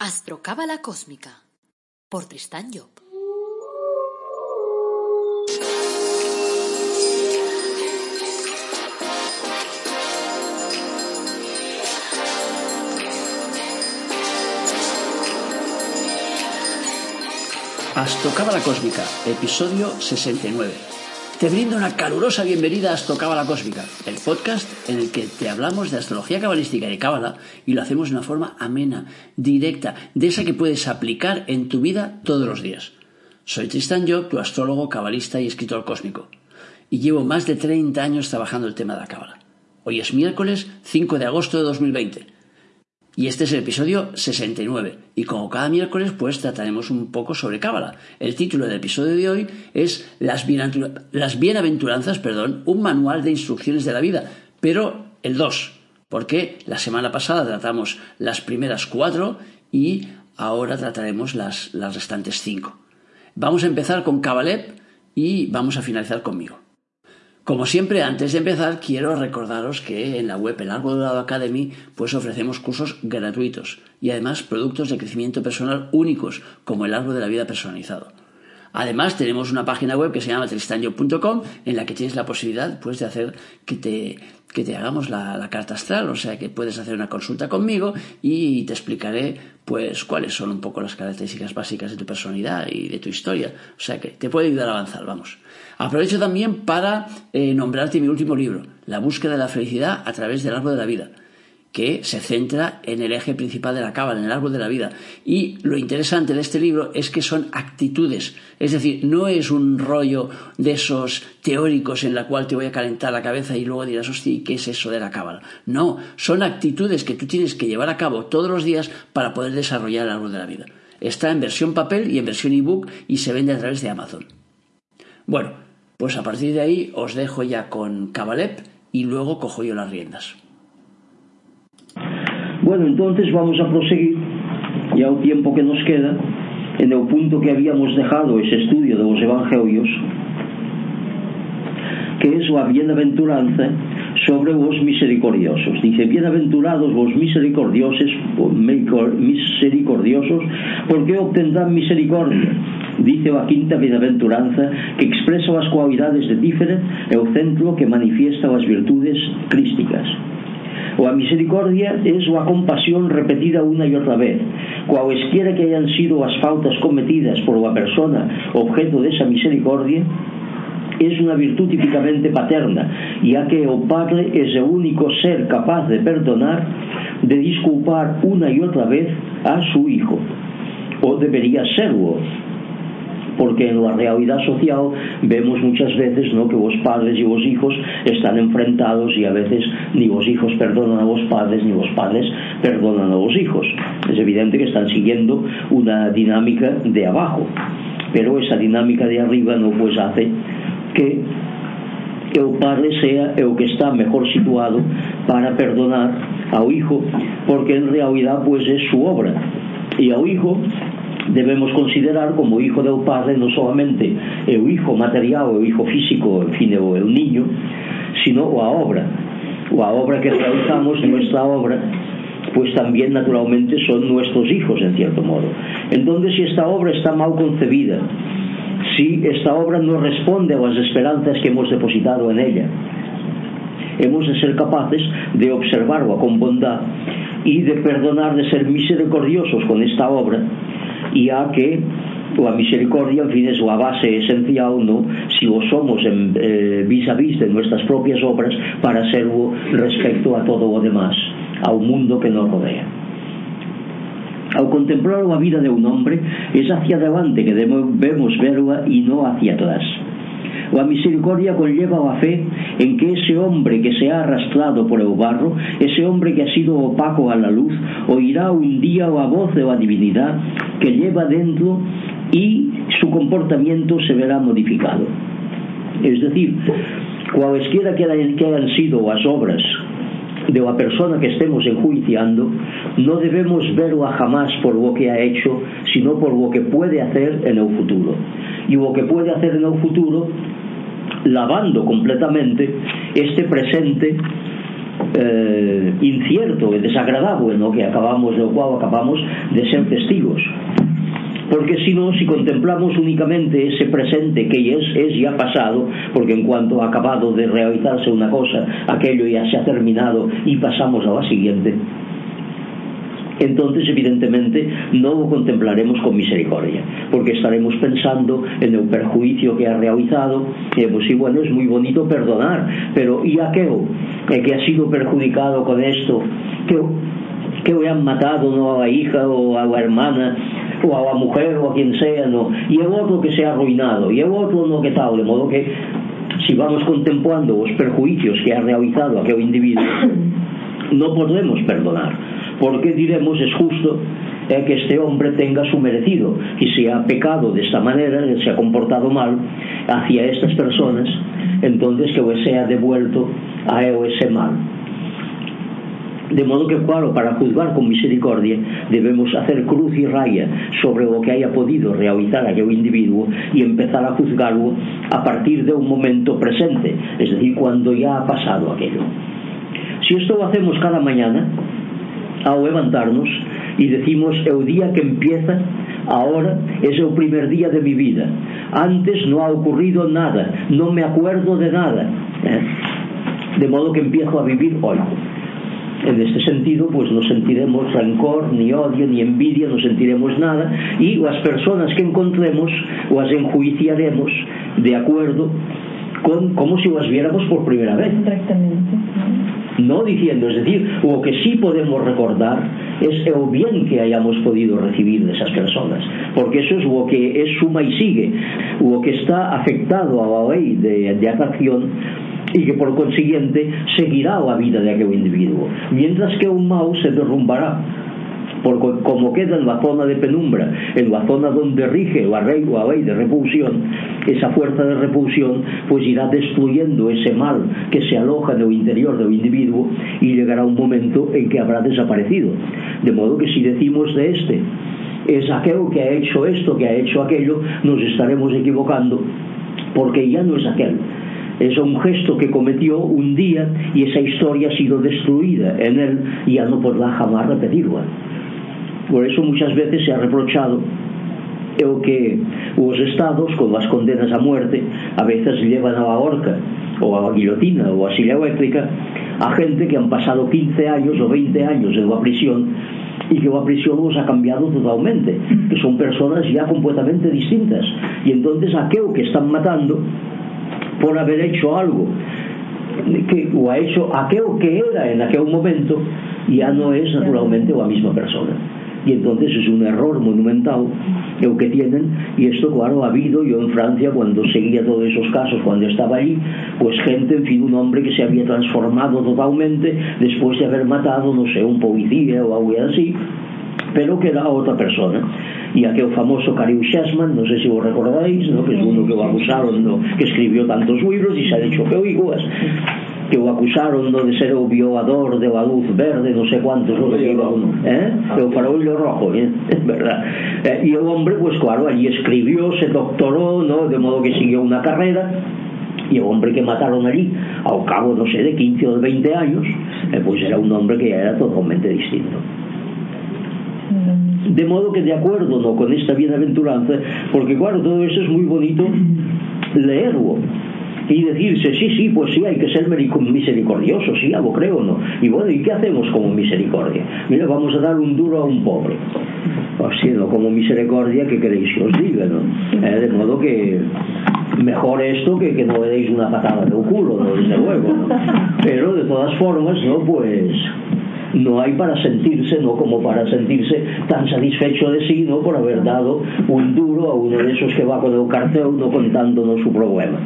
Astrocábala Cósmica por Tristán Job. Astrocábala Cósmica, episodio 69. Te brindo una calurosa bienvenida a Astrocábala Cósmica, el podcast en el que te hablamos de astrología cabalística y de cábala y lo hacemos de una forma amena, directa, de esa que puedes aplicar en tu vida todos los días. Soy Tristan Job, tu astrólogo, cabalista y escritor cósmico, y llevo más de 30 años trabajando el tema de la cábala. Hoy es miércoles 5 de agosto de 2020 y este es el episodio 69. Y como cada miércoles, pues trataremos un poco sobre Cábala. El título del episodio de hoy es Las, Bienaventuranzas, perdón, un manual de instrucciones de la vida. Pero el 2, porque la semana pasada tratamos las primeras cuatro y ahora trataremos las, las restantes cinco. Vamos a empezar con Cabalep y vamos a finalizar conmigo. Como siempre, antes de empezar, quiero recordaros que en la web El Árbol Dorado Academy pues ofrecemos cursos gratuitos y además productos de crecimiento personal únicos, como el árbol de la vida personalizado. Además, tenemos una página web que se llama tristanyo.com en la que tienes la posibilidad pues, de hacer que te, que te hagamos la, carta astral, o sea que puedes hacer una consulta conmigo y te explicaré pues cuáles son un poco las características básicas de tu personalidad y de tu historia. O sea que te puede ayudar a avanzar, vamos. Aprovecho también para eh, nombrarte mi último libro, La búsqueda de la felicidad a través del árbol de la vida que se centra en el eje principal de la cábala, en el árbol de la vida. Y lo interesante de este libro es que son actitudes, es decir, no es un rollo de esos teóricos en la cual te voy a calentar la cabeza y luego dirás, hostia, ¿qué es eso de la cábala? No, son actitudes que tú tienes que llevar a cabo todos los días para poder desarrollar el árbol de la vida. Está en versión papel y en versión ebook y se vende a través de Amazon. Bueno, pues a partir de ahí os dejo ya con Cabalep y luego cojo yo las riendas. Bueno, entonces vamos a proseguir, ya el tiempo que nos queda, en el punto que habíamos dejado ese estudio de los evangelios, que es la bienaventuranza sobre vos misericordiosos. Dice, bienaventurados vos misericordiosos, misericordiosos, porque obtendrán misericordia. Dice a quinta bienaventuranza que expresa as cualidades de Tífere e o centro que manifiesta as virtudes crísticas. O a misericordia es o a compasión repetida una y otra vez, cualesquiera que hayan sido as faltas cometidas por unha persona objeto desa misericordia, es una virtud típicamente paterna, ya que el padre es el único ser capaz de perdonar, de disculpar una y otra vez a su hijo, o debería serlo, porque en la realidad social vemos muchas veces ¿no? que los padres y los hijos están enfrentados y a veces ni los hijos perdonan a los padres ni los padres perdonan a los hijos. Es evidente que están siguiendo una dinámica de abajo, pero esa dinámica de arriba no pues hace que que o padre sea é o que está mejor situado para perdonar ao hijo porque en realidad pues, é su obra e ao hijo debemos considerar como hijo do padre non solamente o hijo material, o hijo físico, en fin, o, el niño, sino a obra. O a obra que realizamos, nuestra obra, pues también naturalmente son nuestros hijos, en cierto modo. Entonces, si esta obra está mal concebida, si esta obra no responde a las esperanzas que hemos depositado en ella. Hemos de ser capaces de observarla con bondad y de perdonar, de ser misericordiosos con esta obra, y a que la misericordia, en fin, es la base esencial, ¿no? Si lo somos en, eh, vis a vis de nuestras propias obras, para serlo respecto a todo lo demás, a un mundo que nos rodea. Al contemplar la vida de un hombre, es hacia adelante que debemos verla y no hacia atrás. La misericordia conlleva la fe en que ese hombre que se ha arrastrado por el barro, ese hombre que ha sido opaco a la luz, oirá un día la voz de la divinidad que lleva dentro y su comportamiento se verá modificado. Es decir, cualesquiera que hayan sido las obras de la persona que estemos enjuiciando, no debemos verlo jamás por lo que ha hecho, sino por lo que puede hacer en el futuro. Y lo que puede hacer en el futuro, lavando completamente este presente eh, incierto y desagradable, ¿no? que acabamos, del cual acabamos de ser testigos. Porque si no, si contemplamos únicamente ese presente que es, es ya pasado, porque en cuanto ha acabado de realizarse una cosa, aquello ya se ha terminado y pasamos a la siguiente, entonces evidentemente no lo contemplaremos con misericordia, porque estaremos pensando en el perjuicio que ha realizado, y pues sí, bueno, es muy bonito perdonar, pero ¿y aquello que ha sido perjudicado con esto? que, que le han matado ¿no? a la hija o a la hermana o a la mujer o a quien sea, ¿no? Y el otro que se ha arruinado, y el otro no, que tal, de modo que si vamos contemplando os perjuicios que ha realizado aquel individuo, no podemos perdonar, porque diremos es justo é que este hombre tenga su merecido y si ha pecado de esta manera se ha comportado mal hacia estas personas entonces que sea devuelto a él ese mal De modo que, para juzgar con misericordia debemos hacer cruz y raya sobre lo que haya podido realizar aquel individuo y empezar a juzgarlo a partir de un momento presente, es decir, cuando ya ha pasado aquello. Si esto lo hacemos cada mañana, ao levantarnos e decimos o día que empieza ahora es el primer día de mi vida antes no ha ocurrido nada no me acuerdo de nada ¿eh? de modo que empiezo a vivir hoy en este sentido pues no sentiremos rancor, ni odio, ni envidia, no sentiremos nada y las personas que encontremos las enjuiciaremos de acuerdo con como si las viéramos por primera vez. Exactamente. No diciendo, es decir, lo que sí podemos recordar es el bien que hayamos podido recibir de esas personas, porque eso es lo que es suma y sigue, lo que está afectado a la ley de, de atracción y que por consiguiente seguirá la vida de aquel individuo, mientras que un mal se derrumbará porque como queda en la zona de penumbra, en la zona donde rige la ley, la ley de repulsión, esa fuerza de repulsión pues irá destruyendo ese mal que se aloja en el interior del individuo y llegará un momento en que habrá desaparecido. De modo que si decimos de este, es aquel que ha hecho esto, que ha hecho aquello, nos estaremos equivocando, porque ya no es aquel, es un gesto que cometió un día y esa historia ha sido destruida en él y ya no podrá jamás repetirla. Por eso muchas veces se ha reprochado que los estados con las condenas a muerte a veces llevan a la horca o a la guillotina o a silla eléctrica a gente que han pasado 15 años o 20 años en la prisión y que la prisión los ha cambiado totalmente, que son personas ya completamente distintas. Y entonces aquello que están matando por haber hecho algo que, o ha hecho aquello que era en aquel momento ya no es naturalmente la misma persona. Y entonces es un error monumental lo que tienen y esto claro ha habido yo en Francia cuando seguía todos esos casos cuando estaba allí pues gente en fin un hombre que se había transformado totalmente después de haber matado no sé un policía o algo así pero que era outra persona e aquel famoso Karim Shasman non sei se o recordáis no? que é uno que o acusaron no? que escribiu tantos libros e xa dicho que oiguas que o acusaron no de ser o violador de la luz verde, non sei cuántos ¿eh? ah. o que iba uno, eh? O farollo rojo, eh? verdad. Eh, e o hombre, pues claro, allí escribió, se doctoró, ¿no? de modo que siguió una carrera, e o hombre que mataron allí ao cabo, non sei, de 15 ou 20 años eh, pois pues era un hombre que era totalmente distinto De modo que de acuerdo ¿no? con esta bienaventuranza, porque claro, todo eso es muy bonito leerlo y decirse, sí, sí, pues sí, hay que ser misericordioso, sí, algo creo, ¿no? Y bueno, ¿y qué hacemos como misericordia? Mira, vamos a dar un duro a un pobre. Así, ¿no? Como misericordia, que queréis que os diga, ¿no? Eh, de modo que mejor esto que que no le deis una patada de un culo, ¿no? Desde luego, ¿no? Pero de todas formas, ¿no? Pues no hay para sentirse, no como para sentirse tan satisfecho de sí, no por haber dado un duro a uno de esos que va con el cartel no contándonos su problema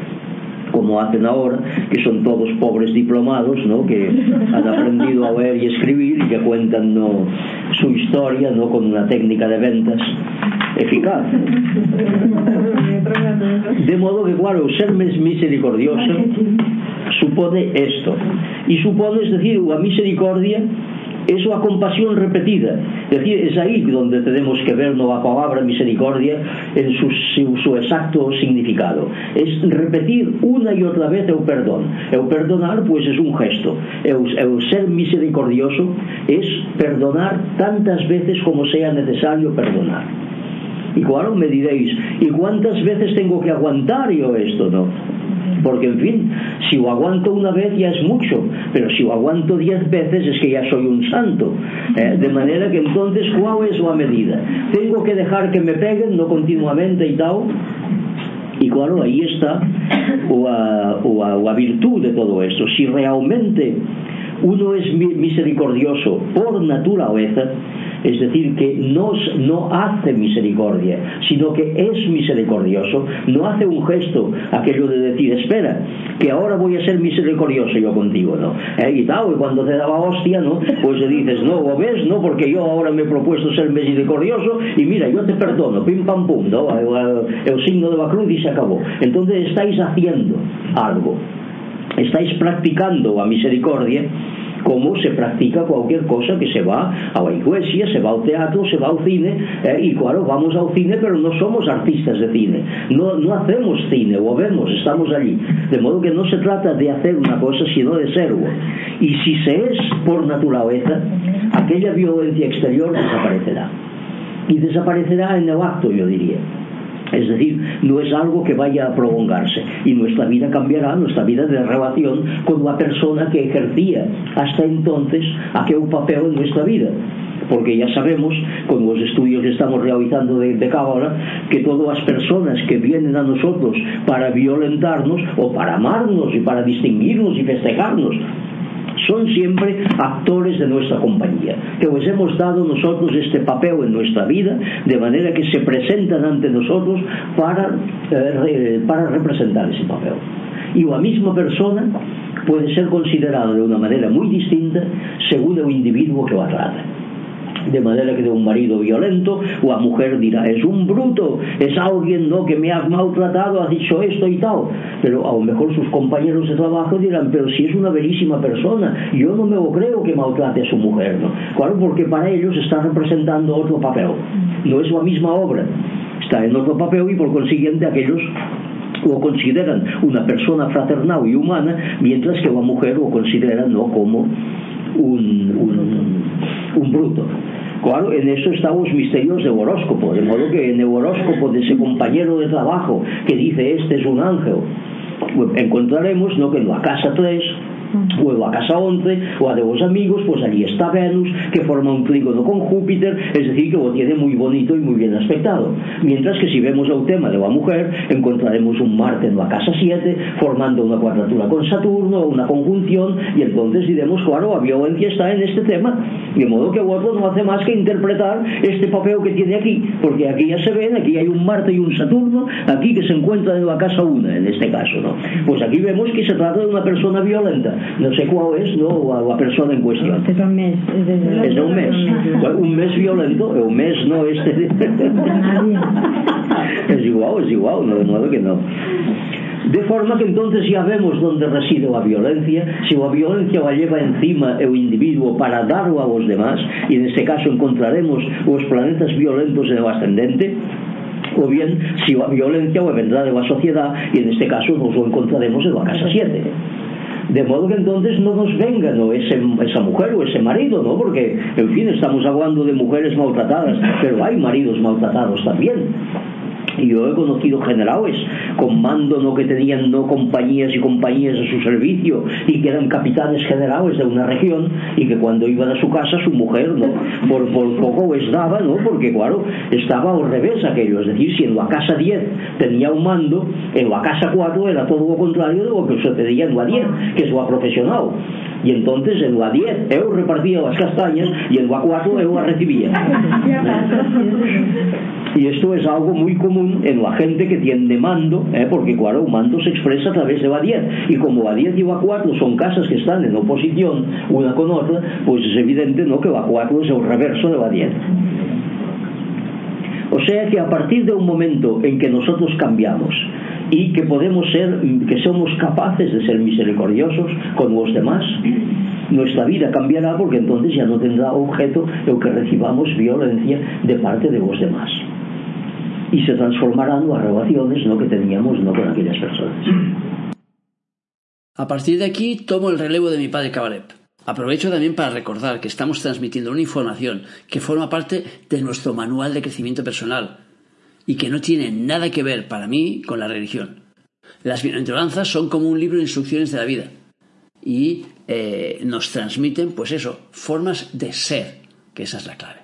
como hacen ahora, que son todos pobres diplomados, ¿no? que han aprendido a ver y escribir y que cuentan ¿no? su historia ¿no? con una técnica de ventas eficaz. De modo que, claro, ser misericordioso supone esto. Y supone, es decir, una misericordia Eso a compasión repetida. Es decir, es ahí donde tenemos que ver la palabra misericordia en su, su, su, exacto significado. Es repetir una y otra vez el perdón. El perdonar, pues, es un gesto. El, el ser misericordioso es perdonar tantas veces como sea necesario perdonar. Y claro, me diréis, ¿y cuántas veces tengo que aguantar yo esto? No, porque en fin, si lo aguanto una vez ya es mucho, pero si lo aguanto diez veces es que ya soy un santo. ¿eh? De manera que entonces, ¿cuál es la medida? ¿Tengo que dejar que me peguen, no continuamente y tal? Y claro, ahí está o a, o a, virtud de todo esto. Si realmente uno es misericordioso por naturaleza, Es decir, que nos, no hace misericordia, sino que es misericordioso, no hace un gesto aquello de decir, espera, que ahora voy a ser misericordioso yo contigo, ¿no? Eh, y tal, y cuando te daba hostia, ¿no? Pues le dices, no, ¿o ves? No, porque yo ahora me he propuesto ser misericordioso y mira, yo te perdono, pim pam pum, ¿no? El, el signo de la cruz y se acabó. Entonces estáis haciendo algo, estáis practicando la misericordia como se practica cualquier cosa que se va a la iglesia, se va al teatro, se va al cine, eh, y claro, vamos al cine, pero no somos artistas de cine, no, no hacemos cine, lo vemos, estamos allí. De modo que no se trata de hacer una cosa, sino de serlo. Y si se es por naturaleza, aquella violencia exterior desaparecerá. Y desaparecerá en el acto, yo diría. Es decir, no es algo que vaya a prolongarse. Y nuestra vida cambiará, nuestra vida de relación con la persona que ejercía hasta entonces aquel papel en nuestra vida. Porque ya sabemos con los estudios que estamos realizando de, de que todas las personas que vienen a nosotros para violentarnos o para amarnos y para distinguirnos y festejarnos son siempre actores de nuestra compañía, que os hemos dado nosotros este papel en nuestra vida, de manera que se presentan ante nosotros para, eh, para representar ese papel. Y la misma persona puede ser considerada de una manera muy distinta según el individuo que la trata de manera que de un marido violento la mujer dirá es un bruto es alguien no que me ha maltratado ha dicho esto y tal pero a lo mejor sus compañeros de trabajo dirán pero si es una bellísima persona yo no me lo creo que maltrate a su mujer ¿no? claro porque para ellos está representando otro papel. No es la misma obra. Está en otro papel y por consiguiente aquellos lo consideran una persona fraternal y humana mientras que la mujer lo considera no como un, un bruto Claro, en eso están los misterios del horóscopo, de modo que en el horóscopo de ese compañero de trabajo que dice este es un ángel, pues encontraremos ¿no? que en la casa 3 o a casa 11 o a de los amigos pues allí está Venus que forma un trígono con Júpiter es decir que lo tiene muy bonito y muy bien aspectado mientras que si vemos el tema de la mujer encontraremos un Marte en la casa 7 formando una cuadratura con Saturno una conjunción y entonces diremos claro la violencia está en este tema de modo que otro no hace más que interpretar este papel que tiene aquí porque aquí ya se ven aquí hay un Marte y un Saturno aquí que se encuentra en la casa 1 en este caso ¿no? pues aquí vemos que se trata de una persona violenta no sé qual és no, a la persona en qüestió. És un mes. És un mes. Un mes violento un mes no és... es igual, es igual, no, de modo que no. De forma que entonces ya vemos dónde reside la violencia, si la violencia la lleva encima el individuo para darlo a los demás, y en este caso encontraremos los planetas violentos en el ascendente, o bien si la violencia la vendrá de la sociedad, y en este caso nos lo encontraremos en la casa 7. De modo que entonces no nos venga. Ese, esa mujer o ese marido, ¿no? Porque, en fin, estamos hablando de mujeres maltratadas, pero hay maridos maltratados también y yo he conocido generales con mando no que tenían no compañías y compañías a su servicio y que eran capitanes generales de una región y que cuando iban a su casa su mujer no por, por poco les daba no porque claro estaba al revés aquello. Es decir si en la casa 10 tenía un mando en la casa 4 era todo lo contrario de lo que sucedía en la 10 que es la profesional. Y entonces en la 10 yo repartía las castañas y en la 4 yo las recibía. Y esto es algo muy común en la gente que tiene mando ¿eh? porque claro, un mando se expresa a través de 10 y como 10 y 4 son casas que están en oposición una con otra pues es evidente ¿no? que 4 es el reverso de 10 o sea que a partir de un momento en que nosotros cambiamos y que podemos ser, que somos capaces de ser misericordiosos con los demás, nuestra vida cambiará porque entonces ya no tendrá objeto el que recibamos violencia de parte de los demás. Y se transformarán las relaciones ¿no? que teníamos ¿no? con aquellas personas. A partir de aquí tomo el relevo de mi padre Cabalep. Aprovecho también para recordar que estamos transmitiendo una información que forma parte de nuestro manual de crecimiento personal y que no tiene nada que ver para mí con la religión. Las bienaventuranzas son como un libro de instrucciones de la vida y eh, nos transmiten, pues eso, formas de ser, que esa es la clave.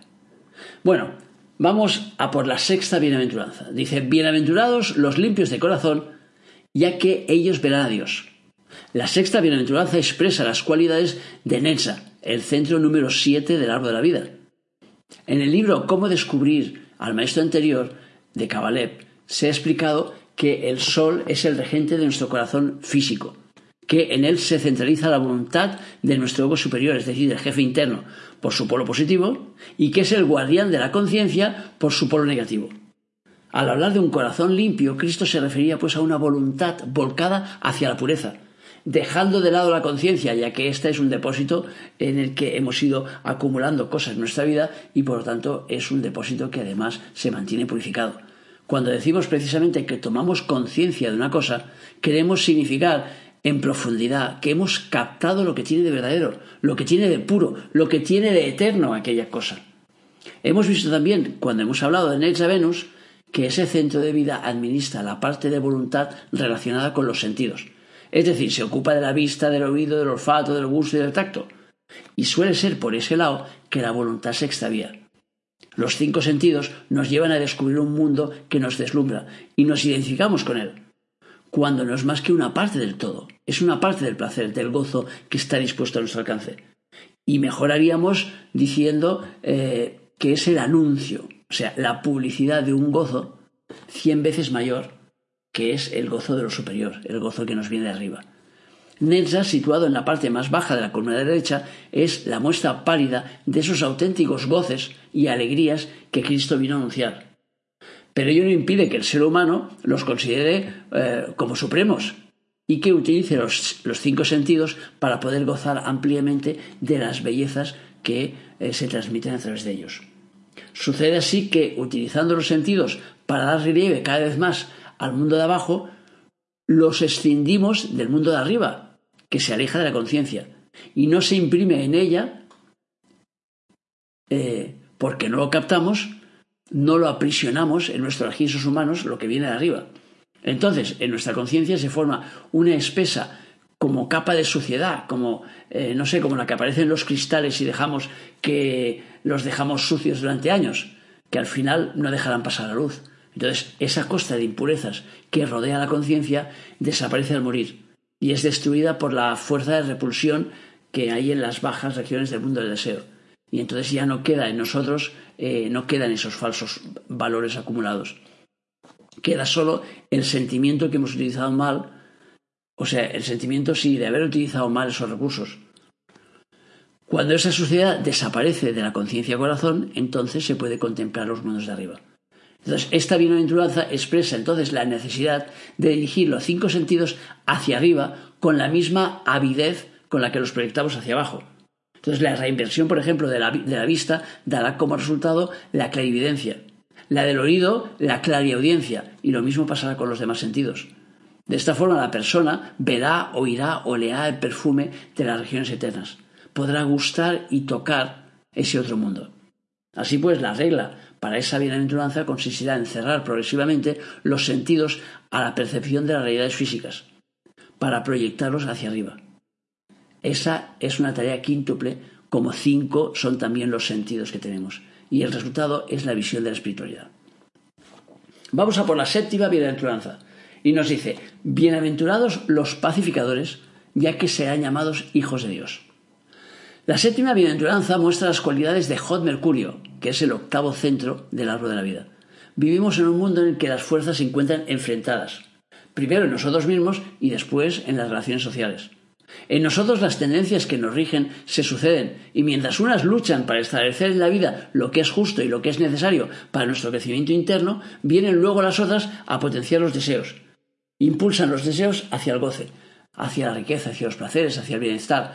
Bueno, vamos a por la sexta bienaventuranza. Dice, bienaventurados los limpios de corazón, ya que ellos verán a Dios. La sexta bienaventuranza expresa las cualidades de Netza, el centro número 7 del árbol de la vida. En el libro Cómo descubrir al maestro anterior de Kabalev se ha explicado que el sol es el regente de nuestro corazón físico, que en él se centraliza la voluntad de nuestro ego superior, es decir, del jefe interno, por su polo positivo, y que es el guardián de la conciencia por su polo negativo. Al hablar de un corazón limpio, Cristo se refería pues a una voluntad volcada hacia la pureza, dejando de lado la conciencia, ya que esta es un depósito en el que hemos ido acumulando cosas en nuestra vida y por lo tanto es un depósito que además se mantiene purificado. Cuando decimos precisamente que tomamos conciencia de una cosa, queremos significar en profundidad que hemos captado lo que tiene de verdadero, lo que tiene de puro, lo que tiene de eterno aquella cosa. Hemos visto también, cuando hemos hablado de Nexa Venus, que ese centro de vida administra la parte de voluntad relacionada con los sentidos es decir, se ocupa de la vista, del oído, del olfato, del gusto y del tacto. Y suele ser por ese lado que la voluntad se extravía. Los cinco sentidos nos llevan a descubrir un mundo que nos deslumbra y nos identificamos con él, cuando no es más que una parte del todo, es una parte del placer, del gozo que está dispuesto a nuestro alcance. Y mejoraríamos diciendo eh, que es el anuncio, o sea, la publicidad de un gozo cien veces mayor que es el gozo de lo superior, el gozo que nos viene de arriba. Netza, situado en la parte más baja de la columna derecha, es la muestra pálida de esos auténticos goces y alegrías que Cristo vino a anunciar. Pero ello no impide que el ser humano los considere eh, como supremos y que utilice los, cinco sentidos para poder gozar ampliamente de las bellezas que eh, se transmiten a través de ellos. Sucede así que, utilizando los sentidos para dar relieve cada vez más al mundo de abajo, los escindimos del mundo de arriba, que se aleja de la conciencia, y no se imprime en ella, eh, porque no lo captamos, no lo aprisionamos en nuestros registros humanos, lo que viene de arriba. Entonces, en nuestra conciencia se forma una espesa como capa de suciedad, como, eh, no sé, como la que aparece en los cristales y dejamos que los dejamos sucios durante años, que al final no dejarán pasar la luz. Entonces, esa costa de impurezas que rodea la conciencia desaparece al morir y es destruida por la fuerza de repulsión que hay en las bajas regiones del mundo del deseo. Y entonces ya no queda en nosotros, eh, no quedan esos falsos valores acumulados. Queda solo el sentimiento que hemos utilizado mal, o sea, el sentimiento sí de haber utilizado mal esos recursos. Cuando esa suciedad desaparece de la conciencia corazón, entonces se puede contemplar los mundos de arriba. Entonces, esta bienaventuranza expresa entonces la necesidad de dirigir los cinco sentidos hacia arriba con la misma avidez con la que los proyectamos hacia abajo. Entonces, la reinversión, por ejemplo, de la, vista dará como resultado la clarividencia. La del oído, la clariaudiencia. Y lo mismo pasará con los demás sentidos. De esta forma, la persona verá, oirá, olerá el perfume de las regiones eternas. Podrá gustar y tocar ese otro mundo. Así pues, la regla para esa bienaventuranza consistirá en cerrar progresivamente los sentidos a la percepción de las realidades físicas, para proyectarlos hacia arriba. Esa es una tarea quíntuple, como cinco son también los sentidos que tenemos, y el resultado es la visión de la espiritualidad. Vamos a por la séptima bienaventuranza, y nos dice, bienaventurados los pacificadores, ya que serán llamados hijos de Dios. La séptima bienaventuranza muestra las cualidades de Hot Mercurio, que es el octavo centro del árbol de la vida. Vivimos en un mundo en el que las fuerzas se encuentran enfrentadas, primero en nosotros mismos y después en las relaciones sociales. En nosotros las tendencias que nos rigen se suceden y mientras unas luchan para establecer en la vida lo que es justo y lo que es necesario para nuestro crecimiento interno, vienen luego las otras a potenciar los deseos. Impulsan los deseos hacia el goce, hacia la riqueza, hacia los placeres, hacia el bienestar,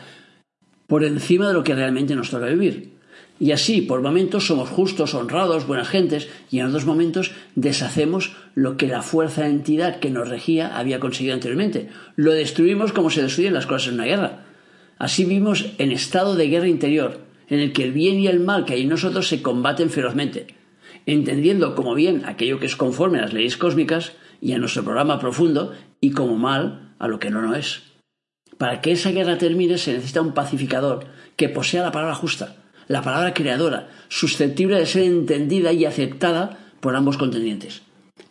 por encima de lo que realmente nos toca vivir. Y así, por momentos somos justos, honrados, buenas gentes, y en otros momentos deshacemos lo que la fuerza entidad que nos regía había conseguido anteriormente. Lo destruimos como se destruyen las cosas en una guerra. Así vivimos en estado de guerra interior, en el que el bien y el mal que hay en nosotros se combaten ferozmente, entendiendo como bien aquello que es conforme a las leyes cósmicas y a nuestro programa profundo, y como mal a lo que no lo es. Para que esa guerra termine se necesita un pacificador que posea la palabra justa, la palabra creadora, susceptible de ser entendida y aceptada por ambos contendientes.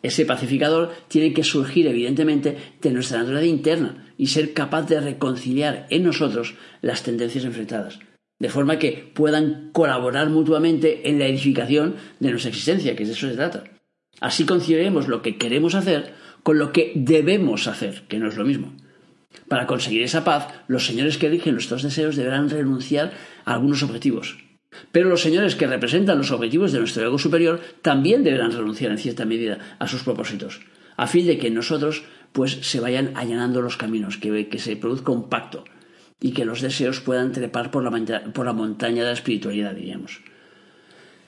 Ese pacificador tiene que surgir evidentemente de nuestra naturaleza interna y ser capaz de reconciliar en nosotros las tendencias enfrentadas, de forma que puedan colaborar mutuamente en la edificación de nuestra existencia, que de eso se trata. Así conciliaremos lo que queremos hacer con lo que debemos hacer, que no es lo mismo. Para conseguir esa paz, los señores que eligen nuestros deseos deberán renunciar a algunos objetivos. Pero los señores que representan los objetivos de nuestro ego superior también deberán renunciar en cierta medida a sus propósitos, a fin de que nosotros pues se vayan allanando los caminos, que, que se produzca un pacto y que los deseos puedan trepar por la, por la montaña de la espiritualidad, diríamos.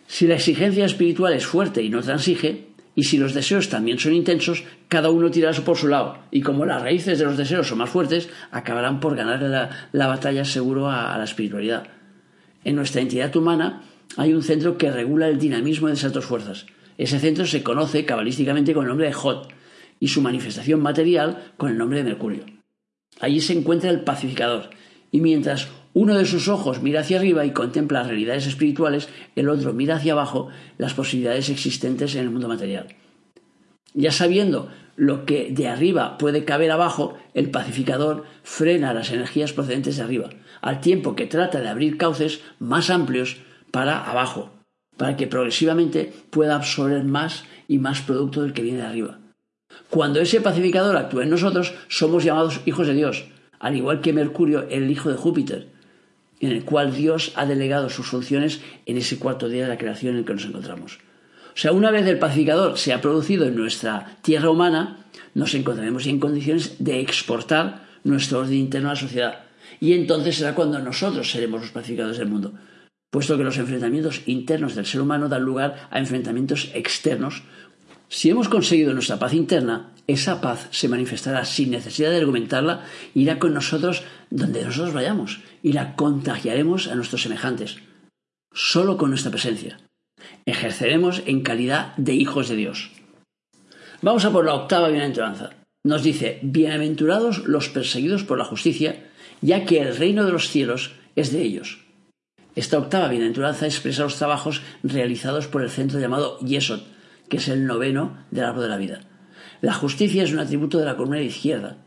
Si la exigencia espiritual es fuerte y no transige, y si los deseos también son intensos, cada uno tirará por su lado. Y como las raíces de los deseos son más fuertes, acabarán por ganar la, batalla seguro a, la espiritualidad. En nuestra entidad humana hay un centro que regula el dinamismo de esas dos fuerzas. Ese centro se conoce cabalísticamente con el nombre de Jot y su manifestación material con el nombre de Mercurio. Allí se encuentra el pacificador, y mientras uno de sus ojos mira hacia arriba y contempla las realidades espirituales, el otro mira hacia abajo las posibilidades existentes en el mundo material. Ya sabiendo lo que de arriba puede caber abajo, el pacificador frena las energías procedentes de arriba, al tiempo que trata de abrir cauces más amplios para abajo, para que progresivamente pueda absorber más y más producto del que viene de arriba. Cuando ese pacificador actúa en nosotros, somos llamados hijos de Dios, al igual que Mercurio, el hijo de Júpiter, en el cual Dios ha delegado sus funciones en ese cuarto día de la creación en el que nos encontramos. O sea, una vez el pacificador se ha producido en nuestra tierra humana, nos encontraremos en condiciones de exportar nuestro orden interno a la sociedad. Y entonces será cuando nosotros seremos los pacificadores del mundo, puesto que los enfrentamientos internos del ser humano dan lugar a enfrentamientos externos. Si hemos conseguido nuestra paz interna, esa paz se manifestará sin necesidad de argumentarla, irá con nosotros donde nosotros vayamos y la contagiaremos a nuestros semejantes, solo con nuestra presencia. Ejerceremos en calidad de hijos de Dios. Vamos a por la octava bienaventuranza. Nos dice, bienaventurados los perseguidos por la justicia, ya que el reino de los cielos es de ellos. Esta octava bienaventuranza expresa los trabajos realizados por el centro llamado Yesod, que es el noveno del árbol de la vida. La justicia es un atributo de la columna de izquierda,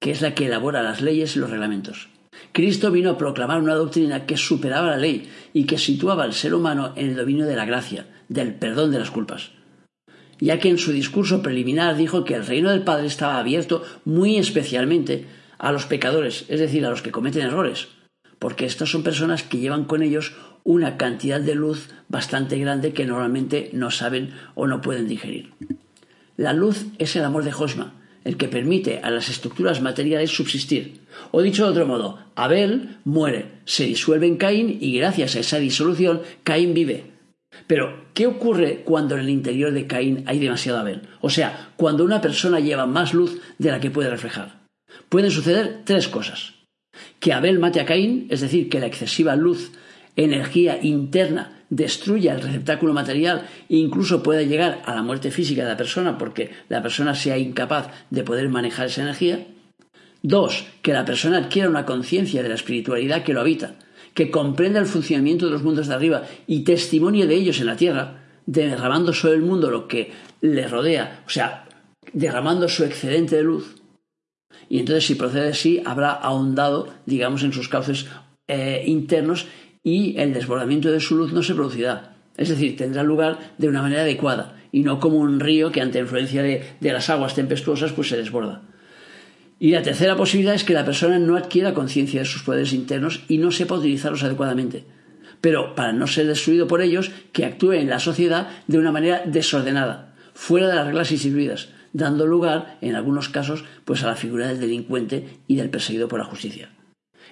que es la que elabora las leyes y los reglamentos. Cristo vino a proclamar una doctrina que superaba la ley y que situaba al ser humano en el dominio de la gracia, del perdón de las culpas. Ya que en su discurso preliminar dijo que el reino del Padre estaba abierto muy especialmente a los pecadores, es decir, a los que cometen errores, porque estas son personas que llevan con ellos una cantidad de luz bastante grande que normalmente no saben o no pueden digerir. La luz es el amor de Josma, el que permite a las estructuras materiales subsistir. O dicho de otro modo, Abel muere, se disuelve en Caín y gracias a esa disolución Caín vive. Pero, ¿qué ocurre cuando en el interior de Caín hay demasiado Abel? O sea, cuando una persona lleva más luz de la que puede reflejar. Pueden suceder tres cosas. Que Abel mate a Caín, es decir, que la excesiva luz, energía interna destruya el receptáculo material e incluso pueda llegar a la muerte física de la persona porque la persona sea incapaz de poder manejar esa energía. Dos, que la persona adquiera una conciencia de la espiritualidad que lo habita, que comprenda el funcionamiento de los mundos de arriba y testimonie de ellos en la tierra, derramando sobre el mundo lo que le rodea, o sea, derramando su excedente de luz. Y entonces, si procede así, habrá ahondado, digamos, en sus cauces eh, internos y el desbordamiento de su luz no se producirá. Es decir, tendrá lugar de una manera adecuada y no como un río que ante influencia de, las aguas tempestuosas pues se desborda. Y la tercera posibilidad es que la persona no adquiera conciencia de sus poderes internos y no sepa utilizarlos adecuadamente. Pero para no ser destruido por ellos, que actúe en la sociedad de una manera desordenada, fuera de las reglas instituidas, dando lugar, en algunos casos, pues a la figura del delincuente y del perseguido por la justicia.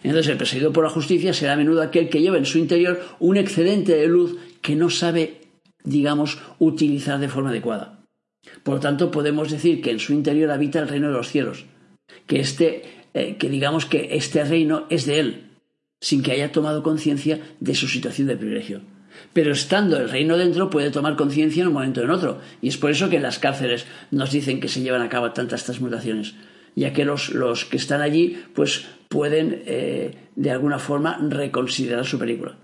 Entonces el perseguido por la justicia será a menudo aquel que lleva en su interior un excedente de luz que no sabe, digamos, utilizar de forma adecuada. Por tanto, podemos decir que en su interior habita el reino de los cielos, que este, eh, que digamos que este reino es de él, sin que haya tomado conciencia de su situación de privilegio. Pero estando el reino dentro puede tomar conciencia en un momento o en otro. Y es por eso que en las cárceles nos dicen que se llevan a cabo tantas transmutaciones, ya que los, que están allí pues pueden eh, de alguna forma reconsiderar su película.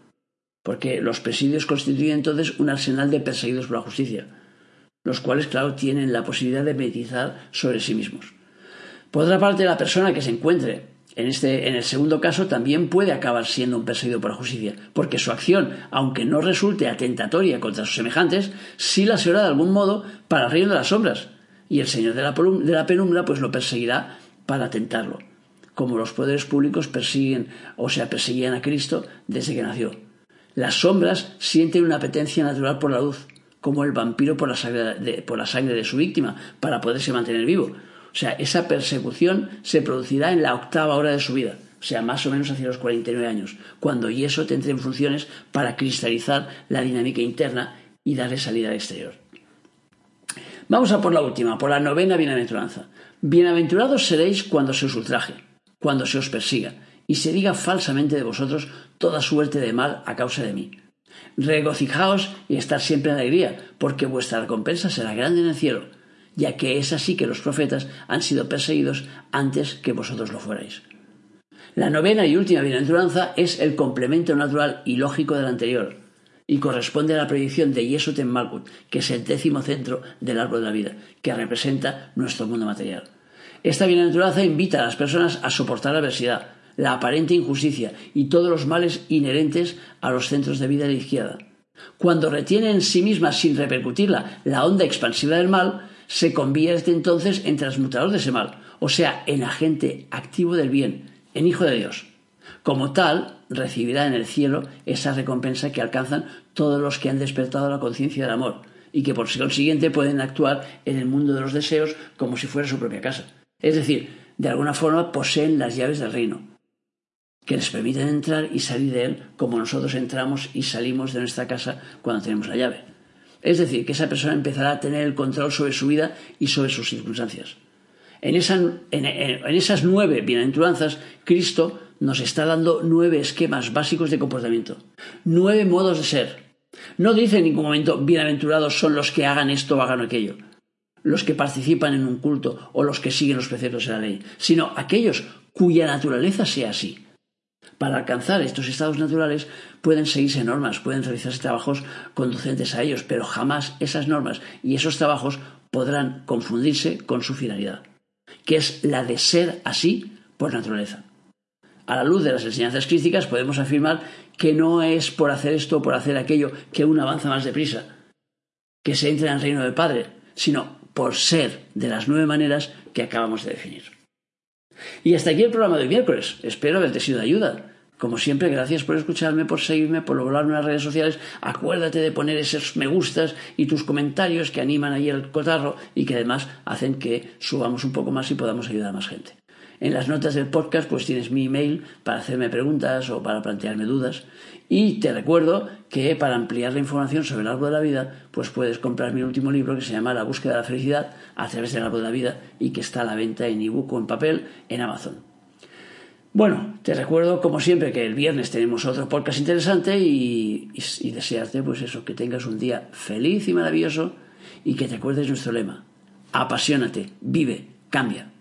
Porque los presidios constituyen entonces un arsenal de perseguidos por la justicia, los cuales, claro, tienen la posibilidad de meditizar sobre sí mismos. Por otra parte, la persona que se encuentre en, este, en el segundo caso también puede acabar siendo un perseguido por la justicia, porque su acción, aunque no resulte atentatoria contra sus semejantes, sí la será de algún modo para el reino de las sombras, y el Señor de la, penumbra pues lo perseguirá para atentarlo, como los poderes públicos persiguen, o sea, perseguían a Cristo desde que nació. Las sombras sienten una apetencia natural por la luz, como el vampiro por la sangre por la sangre de su víctima, para poderse mantener vivo. O sea, esa persecución se producirá en la octava hora de su vida, o sea, más o menos hacia los 49 años, cuando Yeso te entre en funciones para cristalizar la dinámica interna y darle salida al exterior. Vamos a por la última, por la novena bienaventuranza. Bienaventurados seréis cuando se os ultraje, cuando se os persiga, y se diga falsamente de vosotros toda suerte de mal a causa de mí. Regocijaos y estar siempre en alegría, porque vuestra recompensa será grande en el cielo ya que es así que los profetas han sido perseguidos antes que vosotros lo fuerais. La novena y última bienaventuranza es el complemento natural y lógico del anterior, y corresponde a la predicción de Yesut Malkut, que es el décimo centro del árbol de la vida, que representa nuestro mundo material. Esta bienaventuranza invita a las personas a soportar la adversidad, la aparente injusticia y todos los males inherentes a los centros de vida de la izquierda. Cuando retiene en sí misma sin repercutirla la onda expansiva del mal, se convierte entonces en transmutador de ese mal, o sea, en agente activo del bien, en hijo de Dios. Como tal, recibirá en el cielo esa recompensa que alcanzan todos los que han despertado la conciencia del amor y que por consiguiente pueden actuar en el mundo de los deseos como si fuera su propia casa. Es decir, de alguna forma poseen las llaves del reino, que les permiten entrar y salir de él como nosotros entramos y salimos de nuestra casa cuando tenemos la llave. Es decir, que esa persona empezará a tener el control sobre su vida y sobre sus circunstancias. En, esas nueve bienaventuranzas, Cristo nos está dando nueve esquemas básicos de comportamiento, nueve modos de ser. No dice en ningún momento bienaventurados son los que hagan esto o hagan aquello, los que participan en un culto o los que siguen los preceptos de la ley, sino aquellos cuya naturaleza sea así. Para alcanzar estos estados naturales pueden seguirse normas, pueden realizarse trabajos conducentes a ellos, pero jamás esas normas y esos trabajos podrán confundirse con su finalidad, que es la de ser así por naturaleza. A la luz de las enseñanzas críticas podemos afirmar que no es por hacer esto o por hacer aquello que uno avanza más deprisa, que se entra en el reino del Padre, sino por ser de las nueve maneras que acabamos de definir. Y hasta aquí el programa del miércoles. Espero haberte sido de ayuda. Como siempre, gracias por escucharme, por seguirme, por volarme en las redes sociales. Acuérdate de poner esos me gustas y tus comentarios que animan ahí el cotarro y que además hacen que subamos un poco más y podamos ayudar a más gente. En las notas del podcast pues tienes mi email para hacerme preguntas o para plantearme dudas. Y te recuerdo que para ampliar la información sobre el árbol de la vida, pues puedes comprar mi último libro que se llama La búsqueda de la felicidad a través del árbol de la vida y que está a la venta en ebook o en papel en Amazon. Bueno, te recuerdo como siempre que el viernes tenemos otro podcast interesante y, desearte pues eso, que tengas un día feliz y maravilloso y que te acuerdes nuestro lema. Apasionate, vive, cambia.